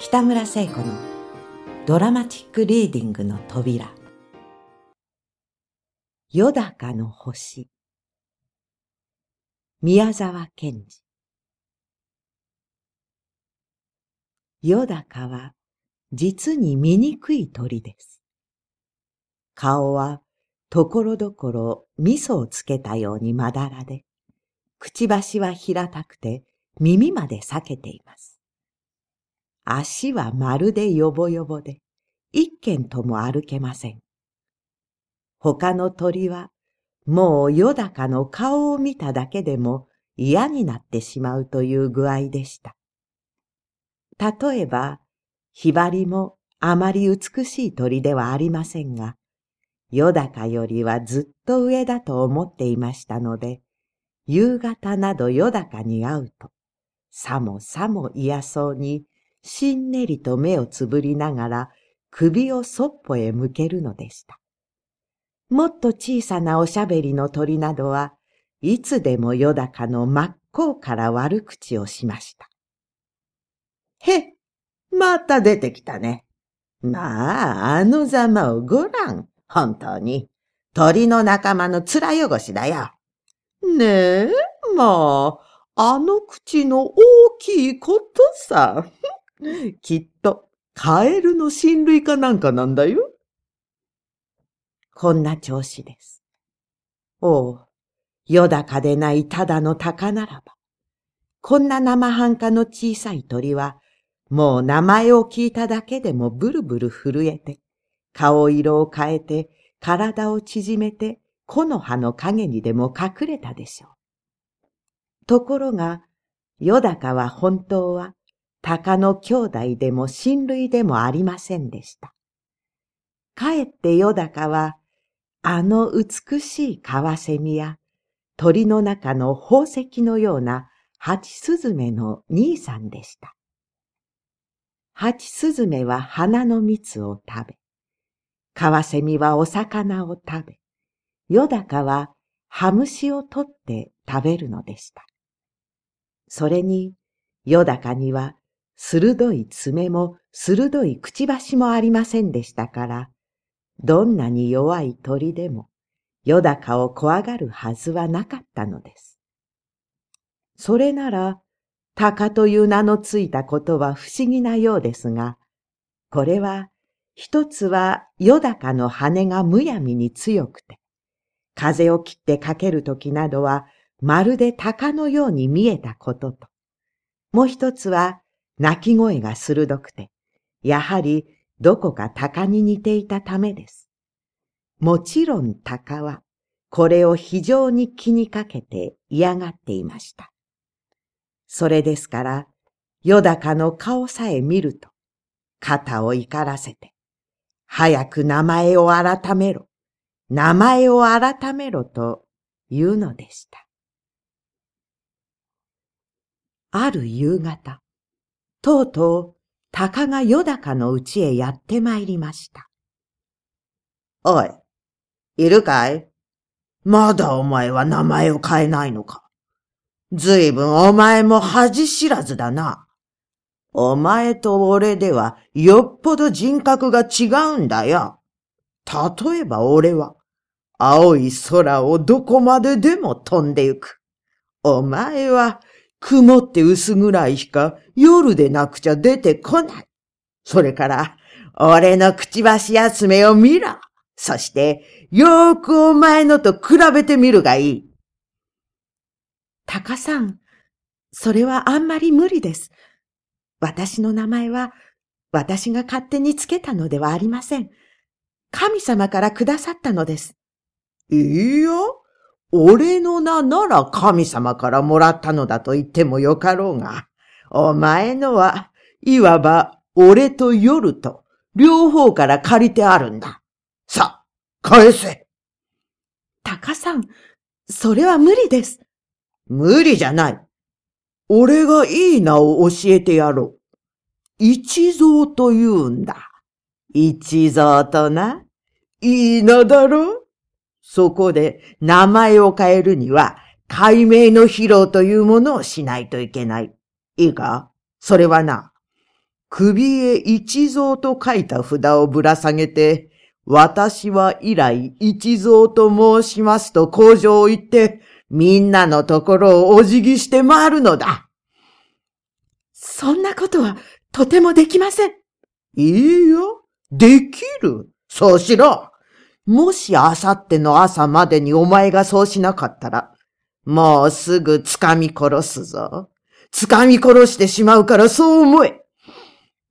北村聖子のドラマチックリーディングの扉よだかの星宮沢賢治よだかは実に醜い鳥です。顔はところどころ味噌をつけたようにまだらで、くちばしは平たくて耳まで裂けています。足はまるでよぼよぼで、一軒とも歩けません。他の鳥は、もうよだかの顔を見ただけでも嫌になってしまうという具合でした。例えば、ひばりもあまり美しい鳥ではありませんが、よだかよりはずっと上だと思っていましたので、夕方などよだかに会うと、さもさも嫌そうに、しんねりと目をつぶりながら首をそっぽへ向けるのでした。もっと小さなおしゃべりの鳥などは、いつでもよだかの真っ向から悪口をしました。へっ、また出てきたね。まあ、あのざまをごらん。本当に。鳥の仲間の面汚しだよ。ねえ、まあ、あの口の大きいことさ。きっと、カエルの親類かなんかなんだよ。こんな調子です。おう、よだかでないただの鷹ならば。こんな生半可の小さい鳥は、もう名前を聞いただけでもブルブル震えて、顔色を変えて、体を縮めて、木の葉の影にでも隠れたでしょう。ところが、よだかは本当は、鷹の兄弟でも親類でもありませんでした。かえってよだかは、あの美しいカワセミや、鳥の中の宝石のようなハチスズメの兄さんでした。ハチスズメは花の蜜を食べ、カワセミはお魚を食べ、ヨダカはハムシを取って食べるのでした。それに、ヨダカには鋭い爪も鋭いくちばしもありませんでしたから、どんなに弱い鳥でも、ヨダカを怖がるはずはなかったのです。それなら、鷹という名のついたことは不思議なようですが、これは一つはよだかの羽がむやみに強くて、風を切ってかけるときなどはまるで鷹のように見えたことと、もう一つは鳴き声が鋭くて、やはりどこか鷹に似ていたためです。もちろん鷹はこれを非常に気にかけて嫌がっていました。それですから、よだかの顔さえ見ると、肩を怒らせて、早く名前を改めろ、名前を改めろと言うのでした。ある夕方、とうとう、鷹がよだかのうちへやってまいりました。おい、いるかい？まだお前は名前を変えないのか？ずいぶんお前も恥知らずだな。お前と俺ではよっぽど人格が違うんだよ。例えば俺は、青い空をどこまででも飛んでゆく。お前は、曇って薄暗い日か夜でなくちゃ出てこない。それから、俺のくちばしや爪を見ろ。そして、よーくお前のと比べてみるがいい。タカさん、それはあんまり無理です。私の名前は、私が勝手につけたのではありません。神様からくださったのです。いや、俺の名なら神様からもらったのだと言ってもよかろうが、お前のは、いわば俺と夜と両方から借りてあるんだ。さあ、返せ。タカさん、それは無理です。無理じゃない。俺がいい名を教えてやろう。一蔵と言うんだ。一蔵とな。いい名だろそこで名前を変えるには、解明の披露というものをしないといけない。いいか？それはな、首へ一蔵と書いた札をぶら下げて、私は以来一蔵と申しますと工場を言って、みんなのところをお辞儀して回るのだ。そんなことはとてもできません。いいよ。できる。そうしろ。もしあさっての朝までにお前がそうしなかったら、もうすぐ掴み殺すぞ。掴み殺してしまうからそう思え。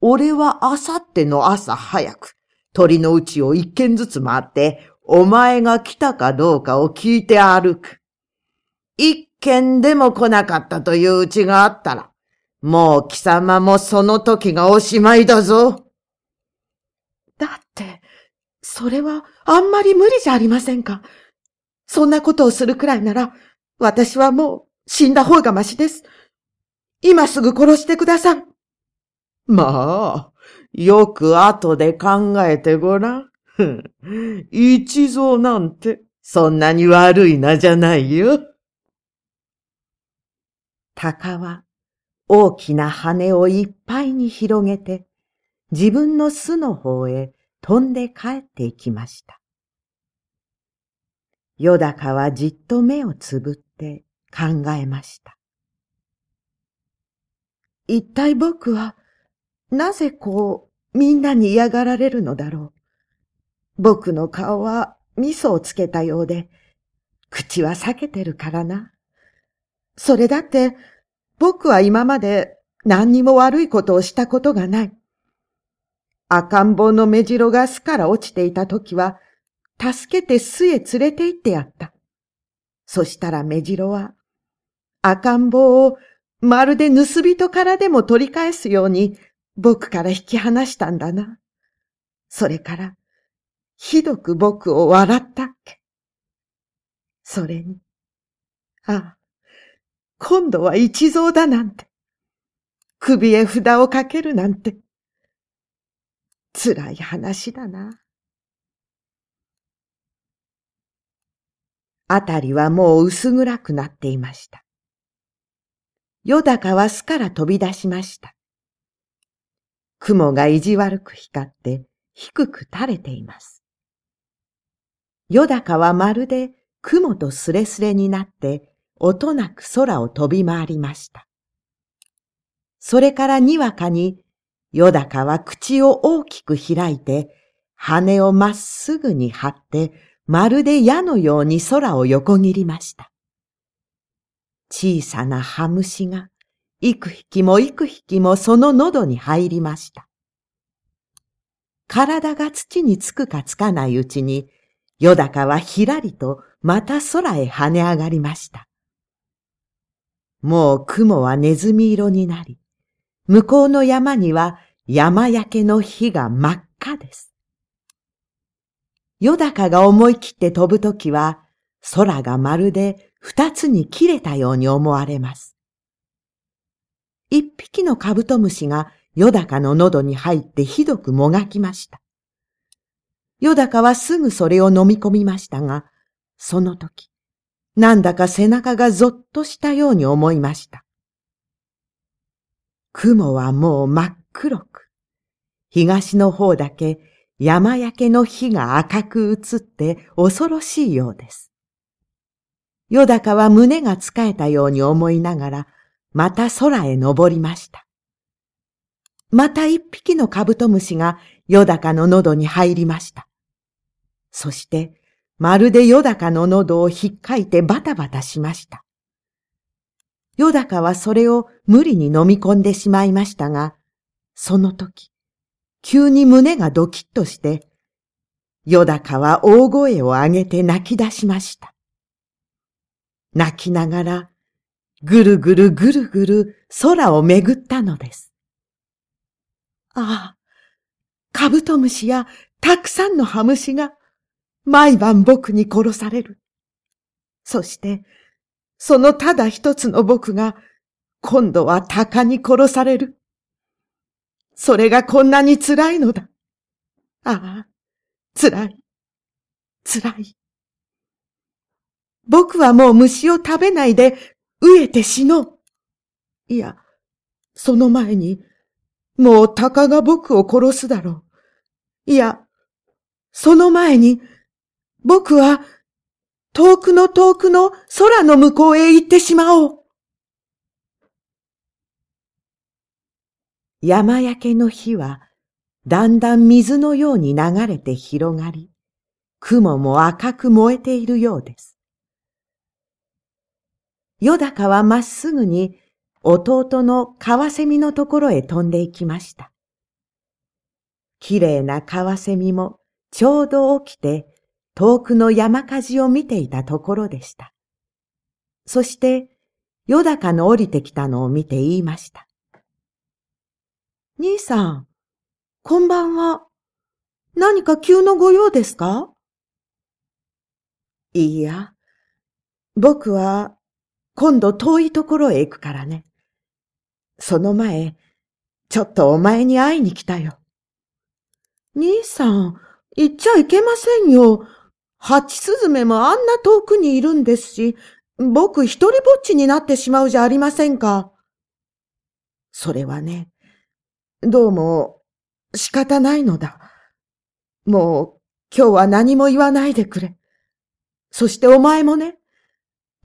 俺はあさっての朝早く、鳥のうちを一軒ずつ回って、お前が来たかどうかを聞いて歩く。一軒でも来なかったといううちがあったら、もう貴様もその時がおしまいだぞ。だって、それはあんまり無理じゃありませんか？そんなことをするくらいなら、私はもう死んだ方がましです。今すぐ殺してください。まあ、よく後で考えてごらん。一蔵なんて、そんなに悪いなじゃないよ。鷹は、大きな羽をいっぱいに広げて、自分の巣の方へ飛んで帰っていきました。よだかはじっと目をつぶって考えました。一体僕はなぜこう、みんなに嫌がられるのだろう。僕の顔は味噌をつけたようで、口は裂けてるからな。それだって、僕は今まで何にも悪いことをしたことがない。赤ん坊の目白が巣から落ちていた時は、助けて巣へ連れて行ってやった。そしたら目白は、赤ん坊をまるで盗人からでも取り返すように僕から引き離したんだな。それから、ひどく僕を笑ったっけ。それに、ああ、今度は一蔵だなんて、首へ札をかけるなんて、辛い話だな。あたりはもう薄暗くなっていました。よだかは巣から飛び出しました。雲が意地悪く光って低く垂れています。よだかはまるで雲とすれすれになって音なく空を飛び回りました。それからにわかによだかは口を大きく開いて羽をまっすぐに張ってまるで矢のように空を横切りました。小さなハムシが幾匹も幾匹もその喉に入りました。体が土につくかつかないうちに、よだかはひらりとまた空へ跳ね上がりました。もう雲はネズミ色になり、向こうの山には山焼けの火が真っ赤です。よだかが思い切って飛ぶときは、空がまるで二つに切れたように思われます。一匹のカブトムシがヨダカの喉に入ってひどくもがきました。ヨダカはすぐそれを飲み込みましたが、その時、なんだか背中がぞっとしたように思いました。雲はもう真っ黒く、東の方だけ山焼けの火が赤く映って恐ろしいようです。ヨダカは胸がつかえたように思いながら、また空へ登りました。また一匹のカブトムシがヨダカの喉に入りました。そして、まるでヨダカの喉を引っかいてバタバタしました。ヨダカはそれを無理に飲み込んでしまいましたが、その時、急に胸がドキッとして、ヨダカは大声を上げて泣き出しました。泣きながらぐるぐるぐるぐる空をめぐったのです。ああ、カブトムシやたくさんのハムシが毎晩僕に殺される。そして、そのただ一つの僕が今度は鷹に殺される。それがこんなに辛いのだ。ああ、辛い、辛い。僕はもう虫を食べないで飢えて死のう。いや、その前に、もう鷹が僕を殺すだろう。いや、その前に、僕は遠くの遠くの空の向こうへ行ってしまおう。山焼けの火はだんだん水のように流れて広がり、雲も赤く燃えているようです。ヨダカはまっすぐに弟のカワセミのところへ飛んで行きました。綺麗なカワセミもちょうど起きて遠くの山火事を見ていたところでした。そして、ヨダカの降りてきたのを見て言いました。兄さん、こんばんは。何か急のご用ですか？いいや、僕は今度遠いところへ行くからね。その前、ちょっとお前に会いに来たよ。兄さん、行っちゃいけませんよ。ハチスズメもあんな遠くにいるんですし、僕一人ぼっちになってしまうじゃありませんか。それはね、どうも仕方ないのだ。もう今日は何も言わないでくれ。そしてお前もね、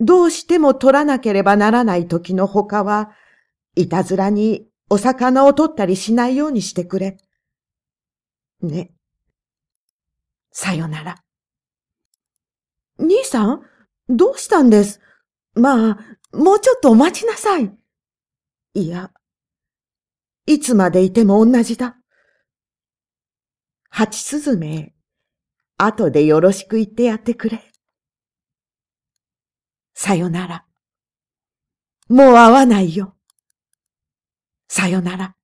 どうしても取らなければならない時の他は、いたずらにお魚を取ったりしないようにしてくれ。ね。さよなら。兄さん？どうしたんです？まあ、もうちょっとお待ちなさい。いや、いつまでいても同じだ。ハチスズメ、後でよろしく言ってやってくれ。さよなら。もう会わないよ。さよなら。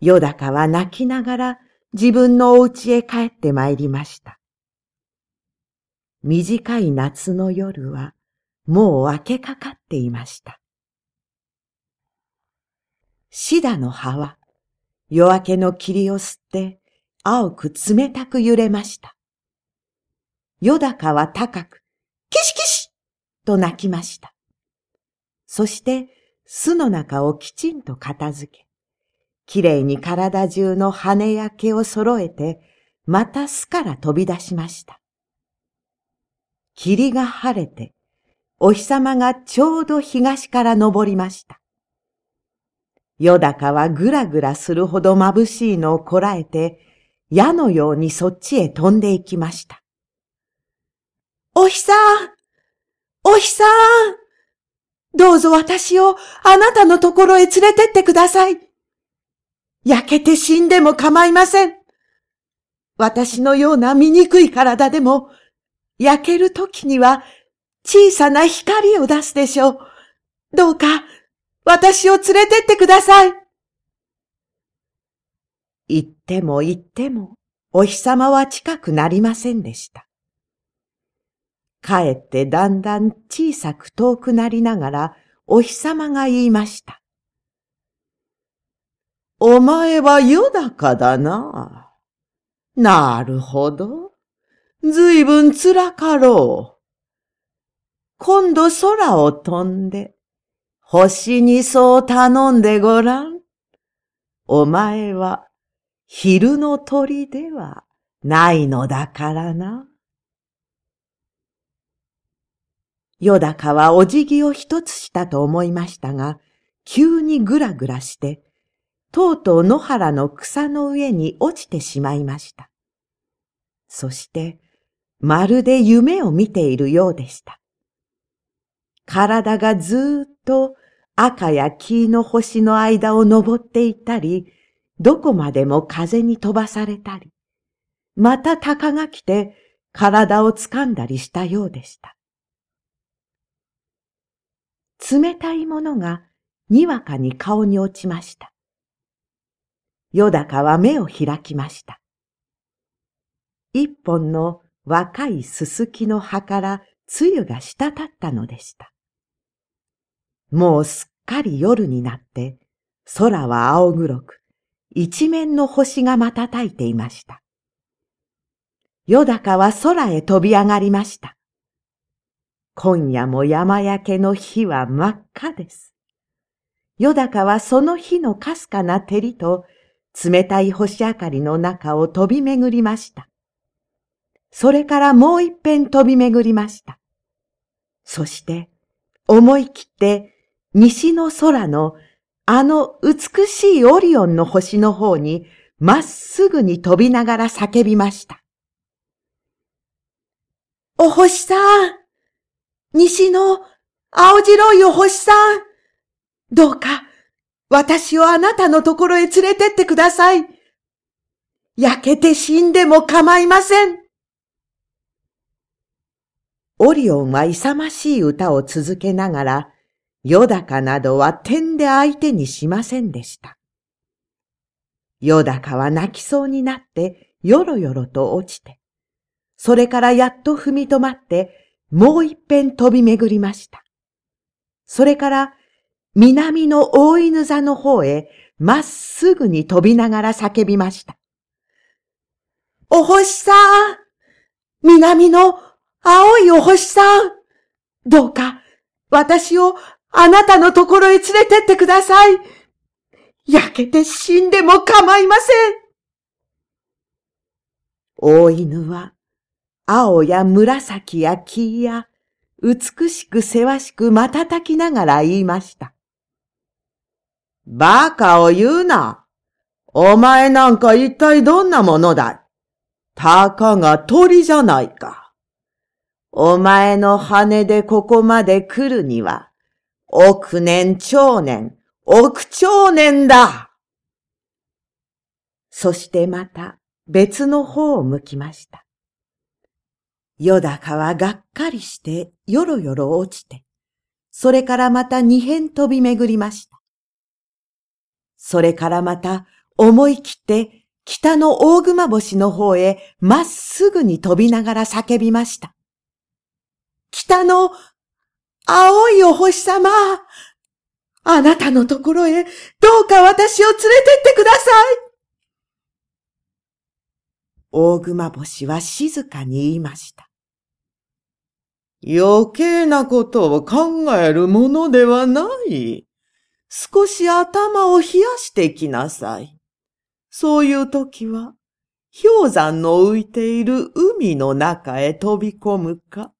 ヨダカは泣きながら自分のお家へ帰って参りました。短い夏の夜はもう明けかかっていました。シダの葉は夜明けの霧を吸って青く冷たく揺れました。ヨダカは高く、キシキシと鳴きました。そして巣の中をきちんと片付け、きれいに体中の羽や毛を揃えて、また巣から飛び出しました。霧が晴れて、お日様がちょうど東から昇りました。よだかはぐらぐらするほど眩しいのをこらえて、矢のようにそっちへ飛んで行きました。お日さんお日さんどうぞ私をあなたのところへ連れてってください。焼けて死んでも構いません。私のような醜い体でも、焼ける時には小さな光を出すでしょう。どうか、私を連れてってください。言っても言っても、お日様は近くなりませんでした。かえってだんだん小さく遠くなりながら、お日様が言いました。お前はよだかだな。なるほど。ずいぶん辛かろう。今度空を飛んで、星にそう頼んでごらん。お前は昼の鳥ではないのだからな。よだかはお辞儀を一つしたと思いましたが、急にぐらぐらして、とうとう野原の草の上に落ちてしまいました。そして、まるで夢を見ているようでした。体がずっと赤や黄の星の間を登っていったり、どこまでも風に飛ばされたり、また鷹が来て体を掴んだりしたようでした。冷たいものがにわかに顔に落ちました。よだかは目を開きました。一本の若いすすきの葉から露が滴ったのでした。もうすっかり夜になって、空は青黒く、一面の星が瞬いていました。よだかは空へ飛び上がりました。今夜も山焼けの火は真っ赤です。よだかはその日のかすかな照りと冷たい星明かりの中を飛び巡りました。それからもう一遍飛び巡りました。そして思い切って西の空のあの美しいオリオンの星の方にまっすぐに飛びながら叫びました。お星さん西の青白いお星さんどうか私をあなたのところへ連れてってください。焼けて死んでも構いません。オリオンは勇ましい歌を続けながら、ヨダカなどは点で相手にしませんでした。ヨダカは泣きそうになってよろよろと落ちて、それからやっと踏み止まってもう一遍飛び巡りました。それから南の大犬座の方へまっすぐに飛びながら叫びました。お星さん南の青いお星さんどうか私をあなたのところへ連れてってください焼けて死んでも構いません大犬は青や紫や黄や美しくせわしく瞬きながら言いました。バカを言うな。お前なんか一体どんなものだい？たかが鳥じゃないか。お前の羽でここまで来るには、億年長年、億長年だそしてまた別の方を向きました。よだかはがっかりしてよろよろ落ちて、それからまた二辺飛び巡りました。それからまた思い切って北の大熊星の方へまっすぐに飛びながら叫びました。北の青いお星様、あなたのところへどうか私を連れてってください。大熊星は静かに言いました。余計なことを考えるものではない。少し頭を冷やしてきなさい。そういう時は、氷山の浮いている海の中へ飛び込むか、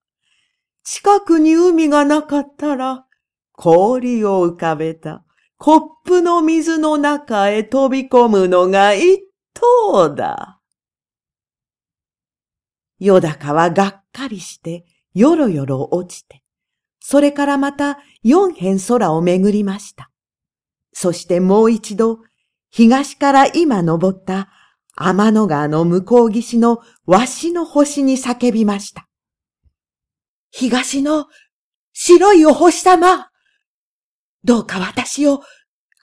近くに海がなかったら、氷を浮かべたコップの水の中へ飛び込むのが一等だ。よだかはがっかりしてよろよろ落ちて、それからまた四辺空をめぐりました。そしてもう一度、東から今登った天の川の向こう岸のわしの星に叫びました。東の白いお星様、どうか私を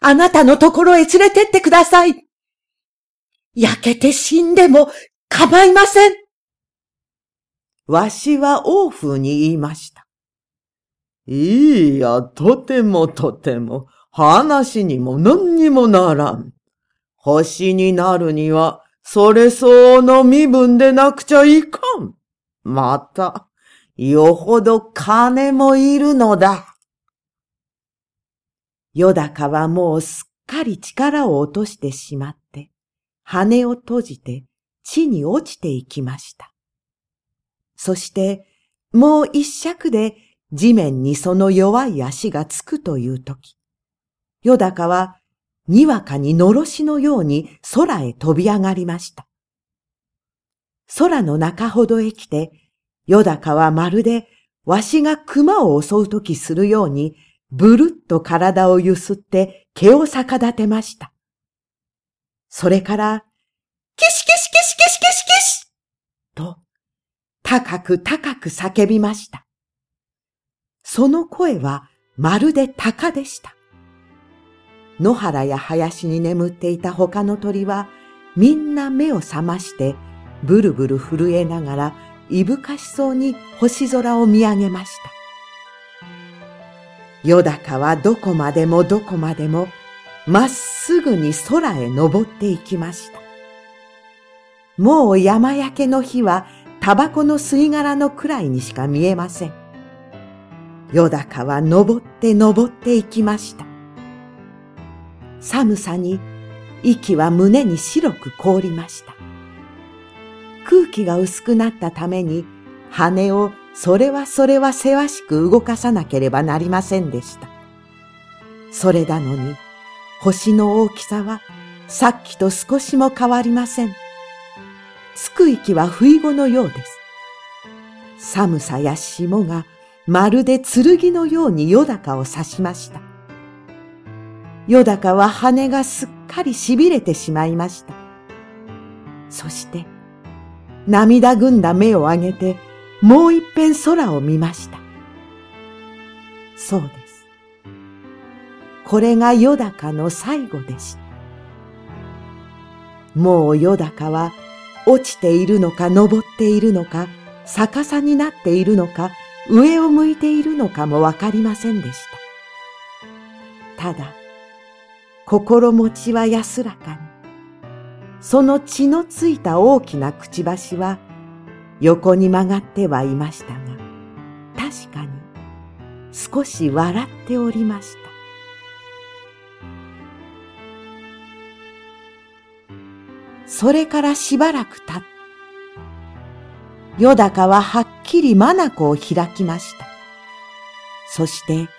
あなたのところへ連れてってください。焼けて死んでも構いません。わしは王風に言いました。いいや、とてもとても。話にも何にもならん。星になるには、それ相応の身分でなくちゃいかん。また、よほど金もいるのだ。よだかはもうすっかり力を落としてしまって、羽を閉じて地に落ちていきました。そして、もう一尺で地面にその弱い足がつくという時、よだかは、にわかにのろしのように空へ飛び上がりました。空の中ほどへ来て、よだかはまるでわしが熊を襲うときするように、ぶるっと体をゆすって毛を逆立てました。それから、キシキシキシキシキシキシと、高く高く叫びました。その声はまるで鷹でした。野原や林に眠っていた他の鳥はみんな目を覚ましてブルブル震えながらいぶかしそうに星空を見上げました。よだかはどこまでもどこまでもまっすぐに空へ登っていきました。もう山焼けの日はタバコの吸い殻のくらいにしか見えません。よだかは登って登っていきました。寒さに息は胸に白く凍りました。空気が薄くなったために羽をそれはそれはせわしく動かさなければなりませんでした。それなのに星の大きさはさっきと少しも変わりません。つく息は不意語のようです。寒さや霜がまるで剣のようによだかを刺しました。よだかは羽がすっかり痺れてしまいました。そして、涙ぐんだ目を上げて、もう一遍空を見ました。そうです。これがよだかの最後でした。もうよだかは落ちているのか登っているのか逆さになっているのか上を向いているのかもわかりませんでした。ただ、心持ちは安らかに。その血のついた大きなくちばしは横に曲がってはいましたが、確かに少し笑っておりました。それからしばらく経って、よだかははっきり眼を開きました。そして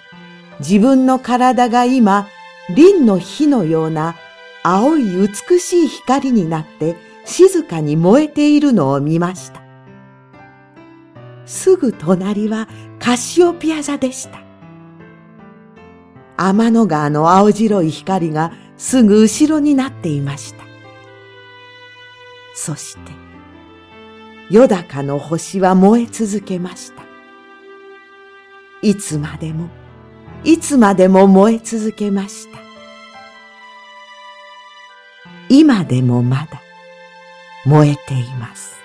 自分の体が今、輪の火のような青い美しい光になって静かに燃えているのを見ました。すぐ隣はカシオピア座でした。天の川の青白い光がすぐ後ろになっていました。そして、よだかの星は燃え続けました。いつまでも、いつまでも燃え続けました。今でもまだ燃えています。